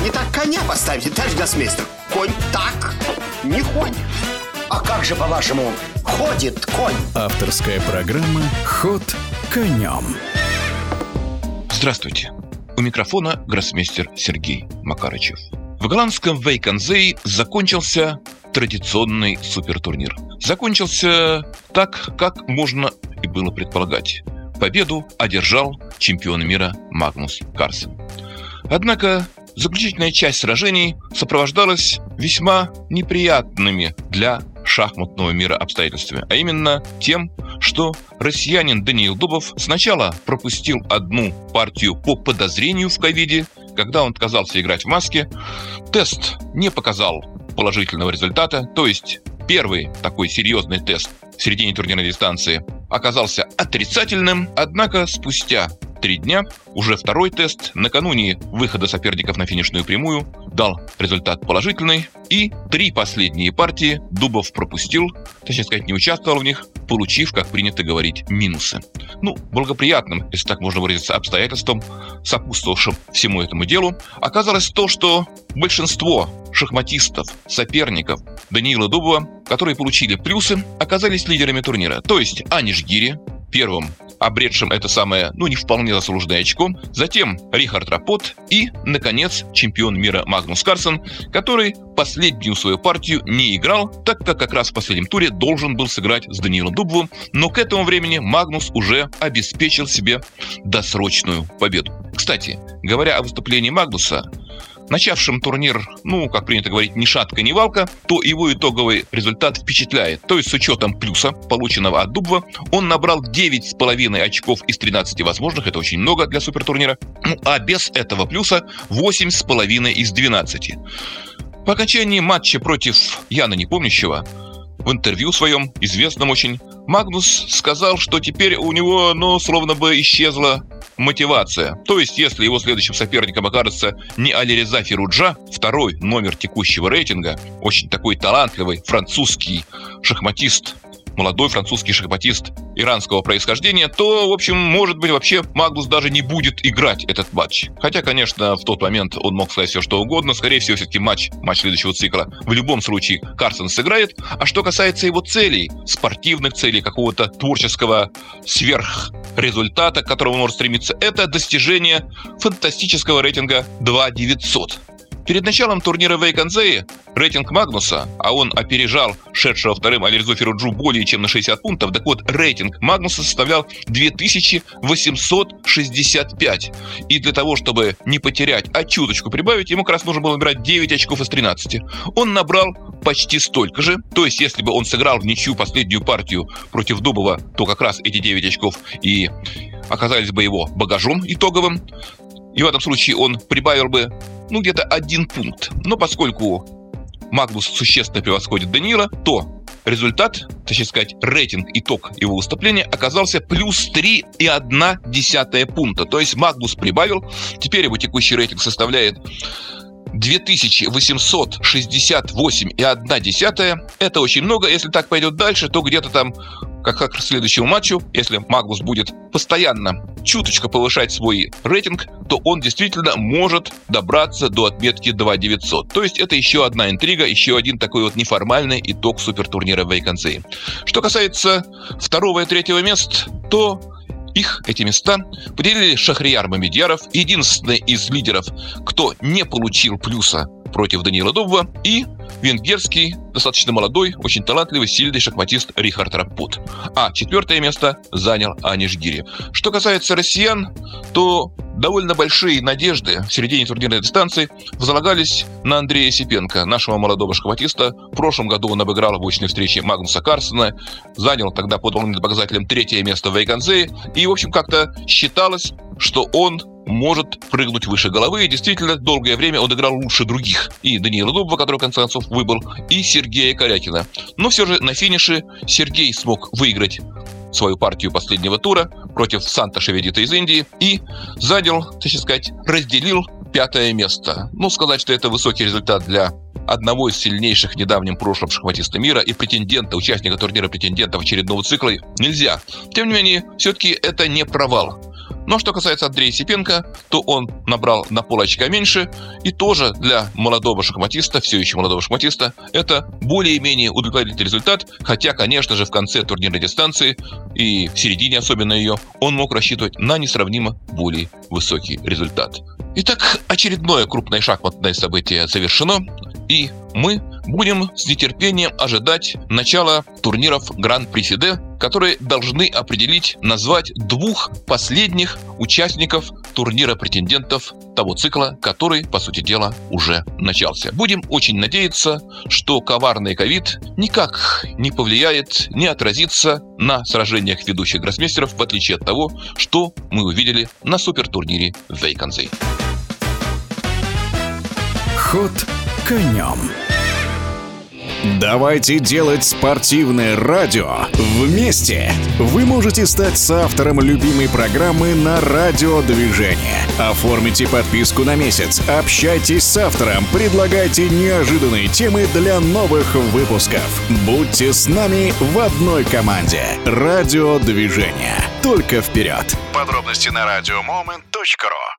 Вы не так коня поставите, товарищ гроссмейстер. Конь так не ходит. А как же, по-вашему, ходит конь? Авторская программа «Ход конем». Здравствуйте. У микрофона гроссмейстер Сергей Макарычев. В голландском Вейконзее закончился традиционный супертурнир. Закончился так, как можно и было предполагать. Победу одержал чемпион мира Магнус Карсен. Однако заключительная часть сражений сопровождалась весьма неприятными для шахматного мира обстоятельствами, а именно тем, что россиянин Даниил Дубов сначала пропустил одну партию по подозрению в ковиде, когда он отказался играть в маске. Тест не показал положительного результата, то есть первый такой серьезный тест в середине турнирной дистанции оказался отрицательным, однако спустя три дня уже второй тест накануне выхода соперников на финишную прямую дал результат положительный, и три последние партии Дубов пропустил, точнее сказать, не участвовал в них, получив, как принято говорить, минусы. Ну, благоприятным, если так можно выразиться, обстоятельством, сопутствовавшим всему этому делу, оказалось то, что большинство шахматистов, соперников Даниила Дубова, которые получили плюсы, оказались лидерами турнира. То есть Аниш Гири, первым обретшим это самое, ну, не вполне заслуженное очко. Затем Рихард Рапот и, наконец, чемпион мира Магнус Карсон, который последнюю свою партию не играл, так как как раз в последнем туре должен был сыграть с Даниилом Дубовым, но к этому времени Магнус уже обеспечил себе досрочную победу. Кстати, говоря о выступлении Магнуса, начавшим турнир, ну, как принято говорить, ни шатка, ни валка, то его итоговый результат впечатляет. То есть с учетом плюса, полученного от Дубова, он набрал 9,5 очков из 13 возможных, это очень много для супертурнира, ну, а без этого плюса 8,5 из 12. По окончании матча против Яна Непомнящего в интервью своем, известном очень, Магнус сказал, что теперь у него, ну, словно бы исчезла мотивация. То есть, если его следующим соперником окажется не Алиреза Фируджа, второй номер текущего рейтинга, очень такой талантливый французский шахматист, молодой французский шахматист иранского происхождения, то, в общем, может быть, вообще Магнус даже не будет играть этот матч. Хотя, конечно, в тот момент он мог сказать все, что угодно. Скорее всего, все-таки матч, матч следующего цикла в любом случае Карсон сыграет. А что касается его целей, спортивных целей, какого-то творческого сверх результата, к которому он может стремиться, это достижение фантастического рейтинга 2900. Перед началом турнира в Эйконзее рейтинг Магнуса, а он опережал шедшего вторым Алирзу Феруджу более чем на 60 пунктов, так вот, рейтинг Магнуса составлял 2865. И для того, чтобы не потерять, а чуточку прибавить, ему как раз нужно было набирать 9 очков из 13. Он набрал почти столько же. То есть, если бы он сыграл в ничью последнюю партию против Дубова, то как раз эти 9 очков и оказались бы его багажом итоговым. И в этом случае он прибавил бы, ну, где-то один пункт. Но поскольку Магнус существенно превосходит Данила, то результат, точнее сказать, рейтинг, итог его выступления оказался плюс 3,1 пункта. То есть Магнус прибавил, теперь его текущий рейтинг составляет 2868,1. Это очень много. Если так пойдет дальше, то где-то там как, как к следующему матчу, если Магнус будет постоянно чуточку повышать свой рейтинг, то он действительно может добраться до отметки 2900. То есть это еще одна интрига, еще один такой вот неформальный итог супертурнира в Вейконсее. Что касается второго и третьего мест, то их, эти места, поделили Шахрияр Мамедьяров, единственный из лидеров, кто не получил плюса против Даниила Дубова, и венгерский, достаточно молодой, очень талантливый, сильный шахматист Рихард Раппут. А четвертое место занял Аниш Гири. Что касается россиян, то довольно большие надежды в середине турнирной дистанции возлагались на Андрея Сипенко, нашего молодого шахматиста. В прошлом году он обыграл в очной встрече Магнуса Карсона, занял тогда по дополнительным показателям третье место в Вейконзее. И, в общем, как-то считалось, что он может прыгнуть выше головы. И действительно, долгое время он играл лучше других. И Даниила Дубова, который, в конце и Сергея Корякина. Но все же на финише Сергей смог выиграть свою партию последнего тура против Санта Шеведита из Индии и занял, так сказать, разделил пятое место. Ну, сказать, что это высокий результат для одного из сильнейших в недавнем прошлом шахматиста мира и претендента, участника турнира претендентов очередного цикла нельзя. Тем не менее, все-таки это не провал. Но что касается Андрея Сипенко, то он набрал на пол очка меньше, и тоже для молодого шахматиста, все еще молодого шахматиста, это более-менее удовлетворительный результат, хотя, конечно же, в конце турнирной дистанции и в середине особенно ее, он мог рассчитывать на несравнимо более высокий результат. Итак, очередное крупное шахматное событие завершено, и мы будем с нетерпением ожидать начала турниров Гран-при Фиде, которые должны определить, назвать двух последних участников турнира претендентов того цикла, который, по сути дела, уже начался. Будем очень надеяться, что коварный ковид никак не повлияет, не отразится на сражениях ведущих гроссмейстеров, в отличие от того, что мы увидели на супертурнире Вейконзей. Ход конем. Давайте делать спортивное радио вместе. Вы можете стать соавтором любимой программы на радиодвижение. Оформите подписку на месяц, общайтесь с автором, предлагайте неожиданные темы для новых выпусков. Будьте с нами в одной команде. Радиодвижение. Только вперед. Подробности на радиомомент.ру